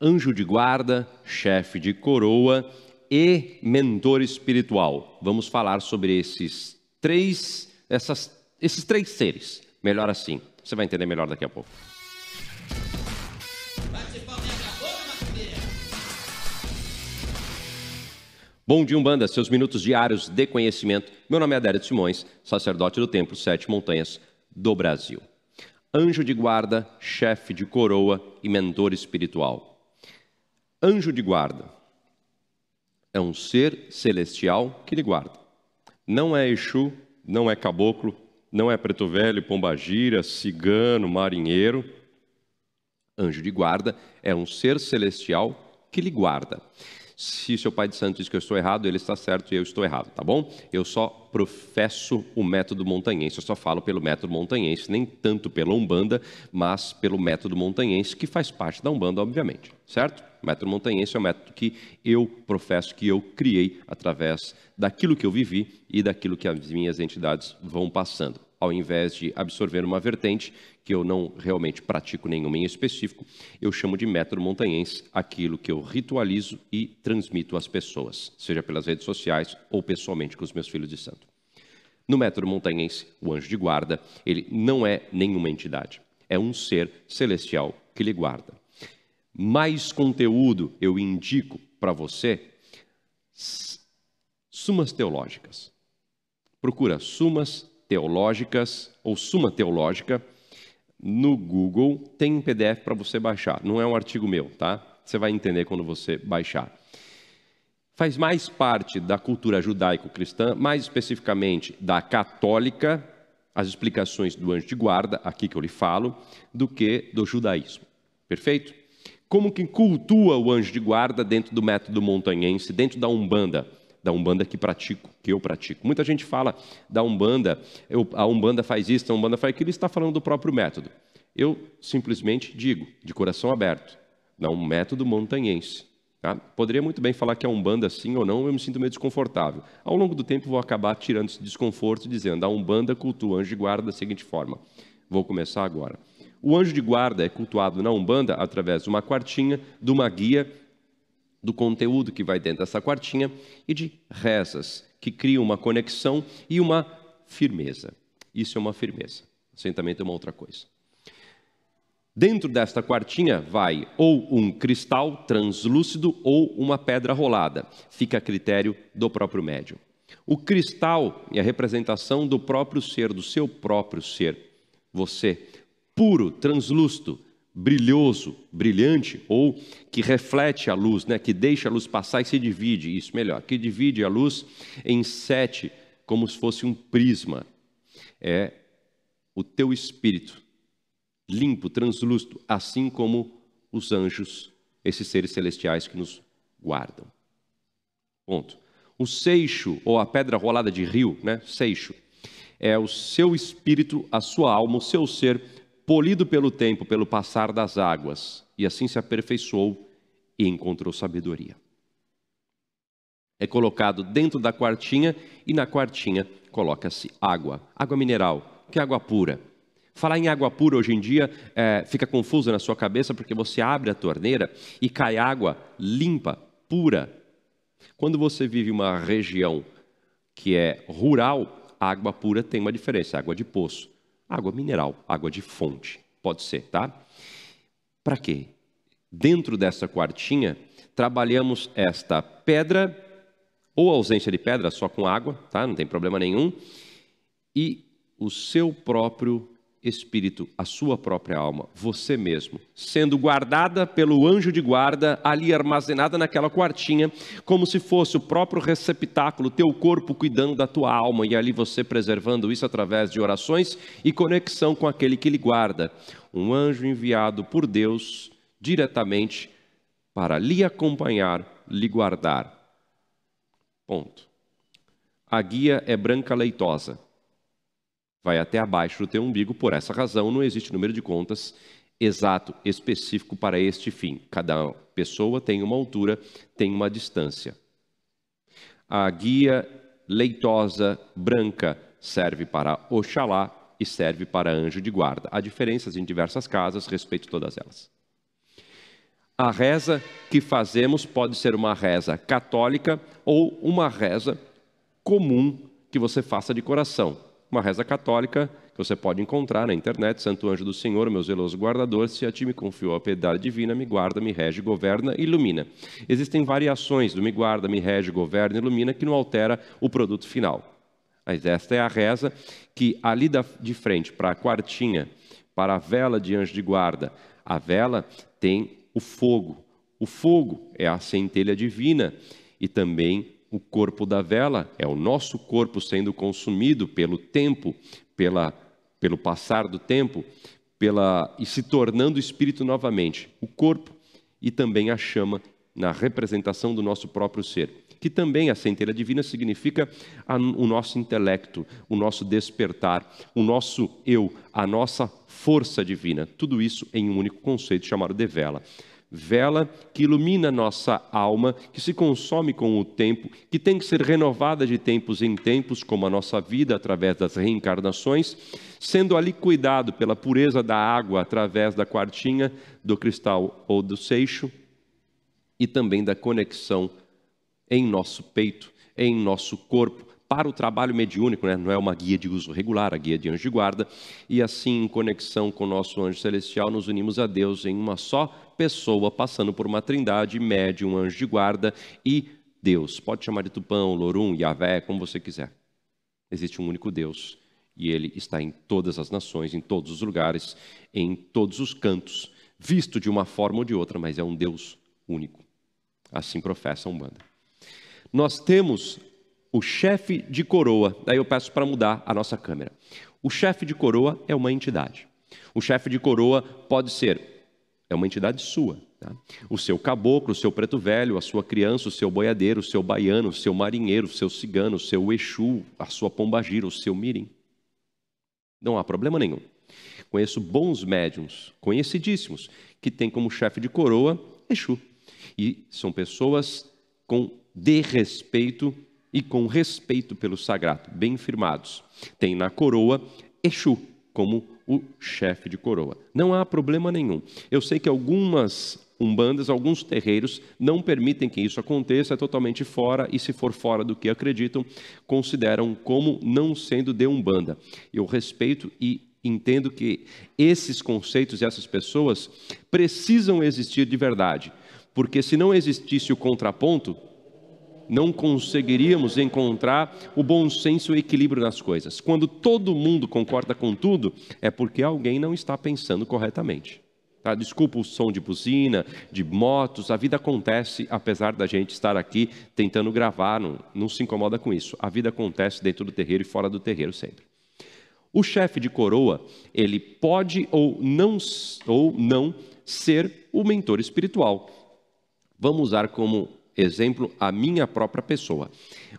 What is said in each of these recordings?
anjo de guarda, chefe de coroa e mentor espiritual. Vamos falar sobre esses três, essas, esses três seres. Melhor assim. Você vai entender melhor daqui a pouco. Bom dia, Umbanda, seus minutos diários de conhecimento. Meu nome é Adérito Simões, sacerdote do Templo Sete Montanhas do Brasil. Anjo de guarda, chefe de coroa e mentor espiritual. Anjo de guarda é um ser celestial que lhe guarda. Não é Exu, não é caboclo, não é preto velho, pombagira, cigano, marinheiro. Anjo de guarda é um ser celestial que lhe guarda. Se seu pai de santo diz que eu estou errado, ele está certo e eu estou errado, tá bom? Eu só professo o método montanhense, eu só falo pelo método montanhense, nem tanto pela Umbanda, mas pelo método montanhense, que faz parte da Umbanda, obviamente, certo? O método montanhense é o método que eu professo, que eu criei através daquilo que eu vivi e daquilo que as minhas entidades vão passando ao invés de absorver uma vertente que eu não realmente pratico nenhuma em específico, eu chamo de método montanhense aquilo que eu ritualizo e transmito às pessoas, seja pelas redes sociais ou pessoalmente com os meus filhos de santo. No método montanhense, o anjo de guarda, ele não é nenhuma entidade, é um ser celestial que lhe guarda. Mais conteúdo eu indico para você sumas teológicas. Procura sumas teológicas ou Suma Teológica no Google. Tem um PDF para você baixar. Não é um artigo meu, tá? Você vai entender quando você baixar. Faz mais parte da cultura judaico-cristã, mais especificamente da católica, as explicações do anjo de guarda, aqui que eu lhe falo, do que do judaísmo. Perfeito? Como que cultua o anjo de guarda dentro do método montanhense, dentro da Umbanda? da Umbanda que pratico, que eu pratico. Muita gente fala da Umbanda, eu, a Umbanda faz isso, a Umbanda faz aquilo, está falando do próprio método. Eu simplesmente digo, de coração aberto, dá um método montanhense. Tá? Poderia muito bem falar que é Umbanda sim ou não, eu me sinto meio desconfortável. Ao longo do tempo vou acabar tirando esse desconforto dizendo, a Umbanda cultua anjo de guarda da seguinte forma. Vou começar agora. O anjo de guarda é cultuado na Umbanda através de uma quartinha, de uma guia do conteúdo que vai dentro dessa quartinha e de rezas que criam uma conexão e uma firmeza. Isso é uma firmeza. Assentamento é uma outra coisa. Dentro desta quartinha vai ou um cristal translúcido ou uma pedra rolada. Fica a critério do próprio médium. O cristal é a representação do próprio ser, do seu próprio ser. Você, puro, translúcido, brilhoso, brilhante, ou que reflete a luz, né, que deixa a luz passar e se divide, isso melhor, que divide a luz em sete, como se fosse um prisma. É o teu espírito, limpo, translúcido, assim como os anjos, esses seres celestiais que nos guardam. Ponto. O seixo, ou a pedra rolada de rio, né, seixo, é o seu espírito, a sua alma, o seu ser polido pelo tempo, pelo passar das águas, e assim se aperfeiçoou e encontrou sabedoria. É colocado dentro da quartinha e na quartinha coloca-se água, água mineral, que é água pura. Falar em água pura hoje em dia é, fica confuso na sua cabeça porque você abre a torneira e cai água limpa, pura. Quando você vive uma região que é rural, a água pura tem uma diferença, água de poço. Água mineral, água de fonte, pode ser, tá? Para quê? Dentro dessa quartinha, trabalhamos esta pedra, ou ausência de pedra, só com água, tá? Não tem problema nenhum. E o seu próprio espírito, a sua própria alma, você mesmo, sendo guardada pelo anjo de guarda, ali armazenada naquela quartinha, como se fosse o próprio receptáculo, teu corpo cuidando da tua alma, e ali você preservando isso através de orações e conexão com aquele que lhe guarda. Um anjo enviado por Deus diretamente para lhe acompanhar, lhe guardar. Ponto. A guia é branca leitosa vai até abaixo do teu umbigo, por essa razão não existe número de contas exato, específico para este fim. Cada pessoa tem uma altura, tem uma distância. A guia leitosa branca serve para Oxalá e serve para anjo de guarda. Há diferenças em diversas casas, respeito todas elas. A reza que fazemos pode ser uma reza católica ou uma reza comum que você faça de coração. Uma reza católica que você pode encontrar na internet, Santo Anjo do Senhor, meu zeloso guardador, se a ti me confiou a piedade divina, me guarda, me rege, governa e ilumina. Existem variações do me guarda, me rege, governa e ilumina que não altera o produto final. Mas esta é a reza que ali de frente, para a quartinha, para a vela de anjo de guarda, a vela tem o fogo. O fogo é a centelha divina e também o corpo da vela é o nosso corpo sendo consumido pelo tempo, pela, pelo passar do tempo, pela e se tornando espírito novamente. O corpo e também a chama na representação do nosso próprio ser. Que também a centelha divina significa a, o nosso intelecto, o nosso despertar, o nosso eu, a nossa força divina. Tudo isso em um único conceito chamado de vela vela que ilumina nossa alma, que se consome com o tempo, que tem que ser renovada de tempos em tempos, como a nossa vida através das reencarnações, sendo ali cuidado pela pureza da água através da quartinha, do cristal ou do seixo, e também da conexão em nosso peito, em nosso corpo, para o trabalho mediúnico, né? não é uma guia de uso regular, a guia de anjo de guarda, e assim, em conexão com o nosso anjo celestial, nos unimos a Deus em uma só pessoa, passando por uma trindade, médium, anjo de guarda e Deus. Pode chamar de Tupão, Lorum, Yahvé, como você quiser. Existe um único Deus, e Ele está em todas as nações, em todos os lugares, em todos os cantos, visto de uma forma ou de outra, mas é um Deus único. Assim professa a Umbanda. Nós temos o chefe de coroa. Daí eu peço para mudar a nossa câmera. O chefe de coroa é uma entidade. O chefe de coroa pode ser é uma entidade sua. Tá? O seu caboclo, o seu preto velho, a sua criança, o seu boiadeiro, o seu baiano, o seu marinheiro, o seu cigano, o seu exu, a sua pombagira, o seu mirim. Não há problema nenhum. Conheço bons médiums, conhecidíssimos, que têm como chefe de coroa Exu. E são pessoas com de respeito e com respeito pelo sagrado, bem firmados. Tem na coroa Exu como o chefe de coroa. Não há problema nenhum. Eu sei que algumas umbandas, alguns terreiros não permitem que isso aconteça, é totalmente fora e se for fora do que acreditam, consideram como não sendo de umbanda. Eu respeito e entendo que esses conceitos e essas pessoas precisam existir de verdade, porque se não existisse o contraponto, não conseguiríamos encontrar o bom senso e o equilíbrio nas coisas. Quando todo mundo concorda com tudo, é porque alguém não está pensando corretamente. Tá? Desculpa o som de buzina, de motos, a vida acontece, apesar da gente estar aqui tentando gravar, não, não se incomoda com isso. A vida acontece dentro do terreiro e fora do terreiro sempre. O chefe de coroa, ele pode ou não, ou não ser o mentor espiritual. Vamos usar como exemplo, a minha própria pessoa.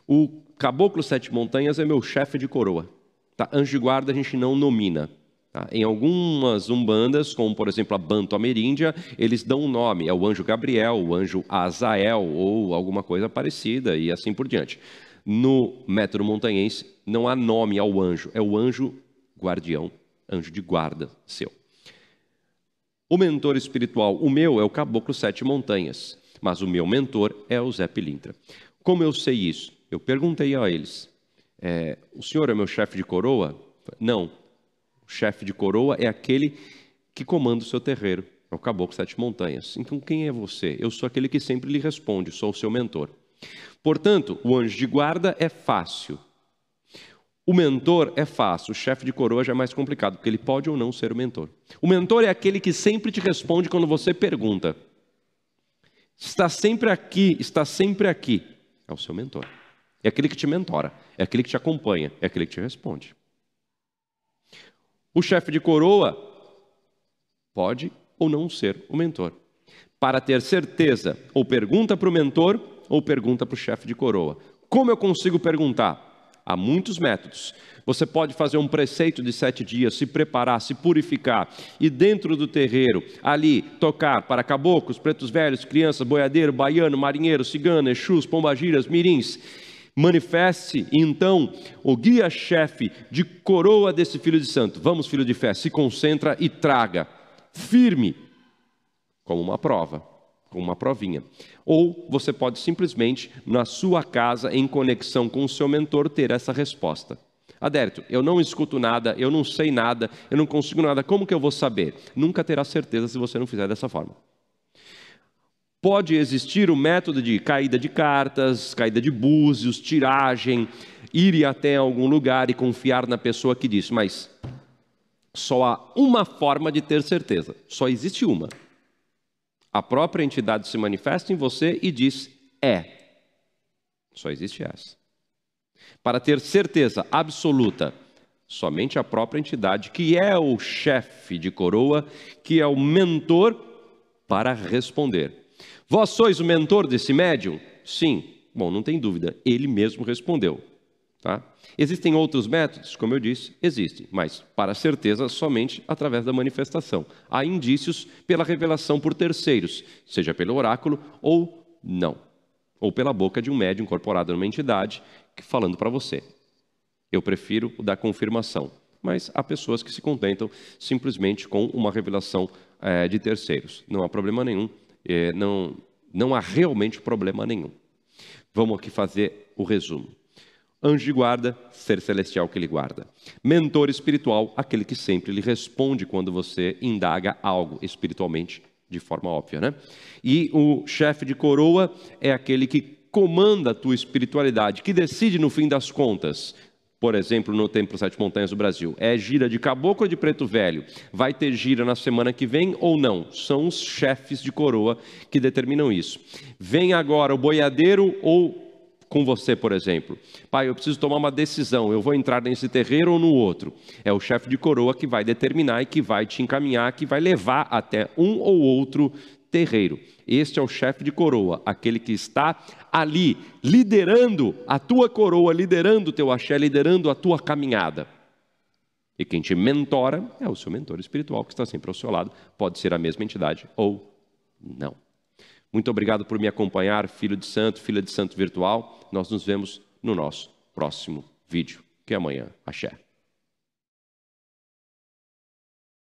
O Caboclo Sete Montanhas é meu chefe de coroa. Tá? Anjo de guarda a gente não nomina. Tá? Em algumas umbandas, como por exemplo a Banto Ameríndia, eles dão um nome, é o anjo Gabriel, o anjo Azael ou alguma coisa parecida e assim por diante. No método montanhense não há nome ao anjo, é o anjo guardião, anjo de guarda seu. O mentor espiritual, o meu, é o Caboclo Sete Montanhas mas o meu mentor é o Zé Pilintra. Como eu sei isso? Eu perguntei a eles: é, o senhor é meu chefe de coroa? Não. O chefe de coroa é aquele que comanda o seu terreiro. É o Caboclo Sete Montanhas. Então, quem é você? Eu sou aquele que sempre lhe responde, sou o seu mentor. Portanto, o anjo de guarda é fácil. O mentor é fácil, o chefe de coroa já é mais complicado, porque ele pode ou não ser o mentor. O mentor é aquele que sempre te responde quando você pergunta está sempre aqui, está sempre aqui, é o seu mentor. É aquele que te mentora, é aquele que te acompanha, é aquele que te responde. O chefe de coroa pode ou não ser o mentor. Para ter certeza, ou pergunta para o mentor ou pergunta para o chefe de coroa. Como eu consigo perguntar? Há muitos métodos. Você pode fazer um preceito de sete dias, se preparar, se purificar e dentro do terreiro, ali, tocar para caboclos, pretos velhos, crianças, boiadeiro, baiano, marinheiro, cigano, exus, pombagiras, mirins. Manifeste então o guia-chefe de coroa desse filho de santo. Vamos, filho de fé, se concentra e traga, firme, como uma prova. Com uma provinha. Ou você pode simplesmente, na sua casa, em conexão com o seu mentor, ter essa resposta. Adérito, eu não escuto nada, eu não sei nada, eu não consigo nada, como que eu vou saber? Nunca terá certeza se você não fizer dessa forma. Pode existir o método de caída de cartas, caída de búzios, tiragem, ir até algum lugar e confiar na pessoa que disse, mas só há uma forma de ter certeza, só existe uma. A própria entidade se manifesta em você e diz: é. Só existe essa. Para ter certeza absoluta, somente a própria entidade, que é o chefe de coroa, que é o mentor, para responder. Vós sois o mentor desse médium? Sim. Bom, não tem dúvida, ele mesmo respondeu. Tá? Existem outros métodos? Como eu disse, existem, mas para certeza somente através da manifestação. Há indícios pela revelação por terceiros, seja pelo oráculo ou não, ou pela boca de um médium incorporado numa entidade falando para você. Eu prefiro o da confirmação, mas há pessoas que se contentam simplesmente com uma revelação é, de terceiros. Não há problema nenhum, é, não, não há realmente problema nenhum. Vamos aqui fazer o resumo. Anjo de guarda, ser celestial que lhe guarda. Mentor espiritual, aquele que sempre lhe responde quando você indaga algo espiritualmente, de forma óbvia, né? E o chefe de coroa é aquele que comanda a tua espiritualidade, que decide no fim das contas. Por exemplo, no Templo Sete Montanhas do Brasil, é gira de caboclo ou de preto velho? Vai ter gira na semana que vem ou não? São os chefes de coroa que determinam isso. Vem agora o boiadeiro ou com você, por exemplo. Pai, eu preciso tomar uma decisão, eu vou entrar nesse terreiro ou no outro. É o chefe de coroa que vai determinar e que vai te encaminhar, que vai levar até um ou outro terreiro. Este é o chefe de coroa, aquele que está ali liderando a tua coroa, liderando o teu axé, liderando a tua caminhada. E quem te mentora é o seu mentor espiritual que está sempre ao seu lado. Pode ser a mesma entidade ou não. Muito obrigado por me acompanhar, filho de santo, filha de santo virtual. Nós nos vemos no nosso próximo vídeo, que é amanhã. Axé.